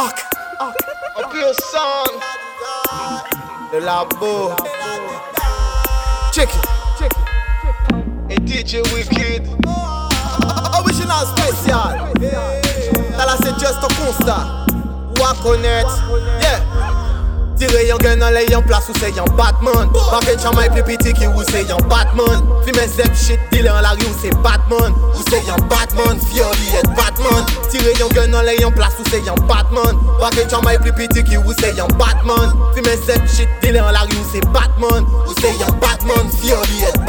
Arc, Un pur sang. le labo. Check it, check it. Et DJ Wicked. Original spécial. T'as là c'est just un constat. À connaître. Yeah. Tire yon gun nan le yon plas ou se yon Batman? Paket chamay pli piti ki ou se yon Batman? Fime zep shit, dile an la ri ou se Batman Ou se yon Batman, Batman Tire yon gun nan le yon plas ou se yon Batman Paket chamay pli piti ki ou se yon Batman. Fime zep shit, dile an la ri ou se Batman. Ou se yon Batman, fiori et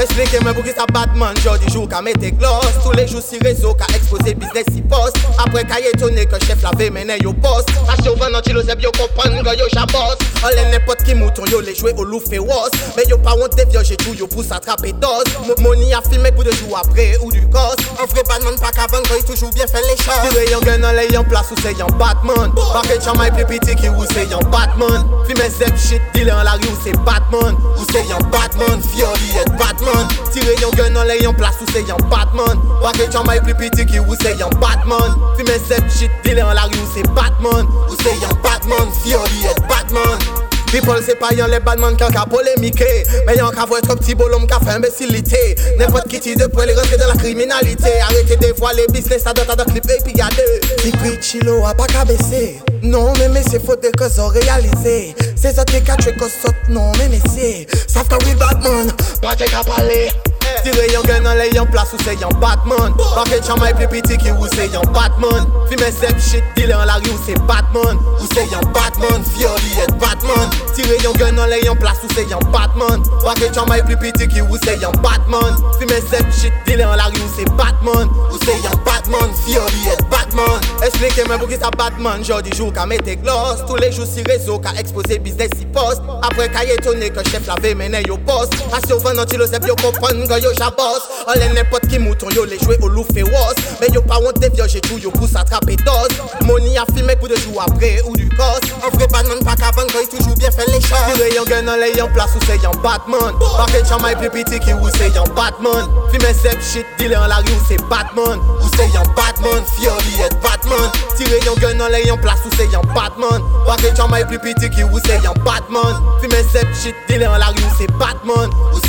Batman Explike men pou ki sa Batman. Jodi jou ka mette gloss. Tous les jours si rezo ka expose business si post Apre ka yetone ke chef la ve mene yo post Asyo van nan tilo zeb yo kompran ga yo chabos Ole nepot ki mouton yo le jwe ou lou fe wos Men yo pa wante vyo j'ai tou yo pou s'attrape dos. Mo- Moni a filme pou de jou apre ou du kos Un vrai Batman pa kavan koy toujou bien fait les choses. Tire yon gun nan le yon plas ou se yon Batman. Paket chamay pli piti ki ou se yon Batman. Fime zep shit, dile an la ri ou se Batman. Ou se yon Batman, fiori et Batman Tire yon gun nan le yon plas ou se yon Batman Paket chamay pli piti ki ou se yon Batman. Fime zep shit, dile an la ri ou se Batman. Ou se yon Batman, fiori et Batman. People se pa yon le badman kan ka polemike Men yon ka vwe trop ti bolom ka fe imbécilité. N'importe qui ti de pou les rentrer dans la criminalité. Arrêtez de voir les business à d'autres clip et puis gade Ti pri chilo a pa ka bese Non mais mais c'est faute de cause C'est ça qui ka tue cause sot non mais mais c'est Sauf que we Batman. Pas ka pale. Tire yon gun nan le yon plas ou se yon Batman. Paket chamay pli piti ki ou se yon Batman. Fime zep shit, dile an la ri ou se Batman. Ou se yon Batman, fiori yon gun nan le yon plas ou se yon Batman. Paket chamay pli piti ki ou se yon Batman. Fime zep shit, dile an la ri ou se Batman. Ou se yon Batman, fiori et Batman. Explike men pou ki sa Batman Jodi jou ka mette gloss. Tous les jours si rezo ka expose business si post. Apre ka yetone ke chef la ve mene yo post. Asyo van nan tilo zep yo kompran ga yo jabos. Ole nepot ki mouton yo le jwe ou lou fe wos. Men yo pa wante vyo j'ai tou yo pou s'attrape dos. Moni a filme pou de jou apre ou du kos Un vrai Batman pa kavan koy toujou bien fait les choses. Tire yon gun le yon plas ou se yon Batman. Paket chamay pli piti ki ou se yon Batman. Fime zep shit, dile an la ri ou se Batman. Ou se yon Batman, fiori et Batman. Tire yon gun le yon plas ou se yon Batman. Paket chamay pli piti ki ou se yon Batman. Fime zep shit, dile an la ri ou se Batman. Ou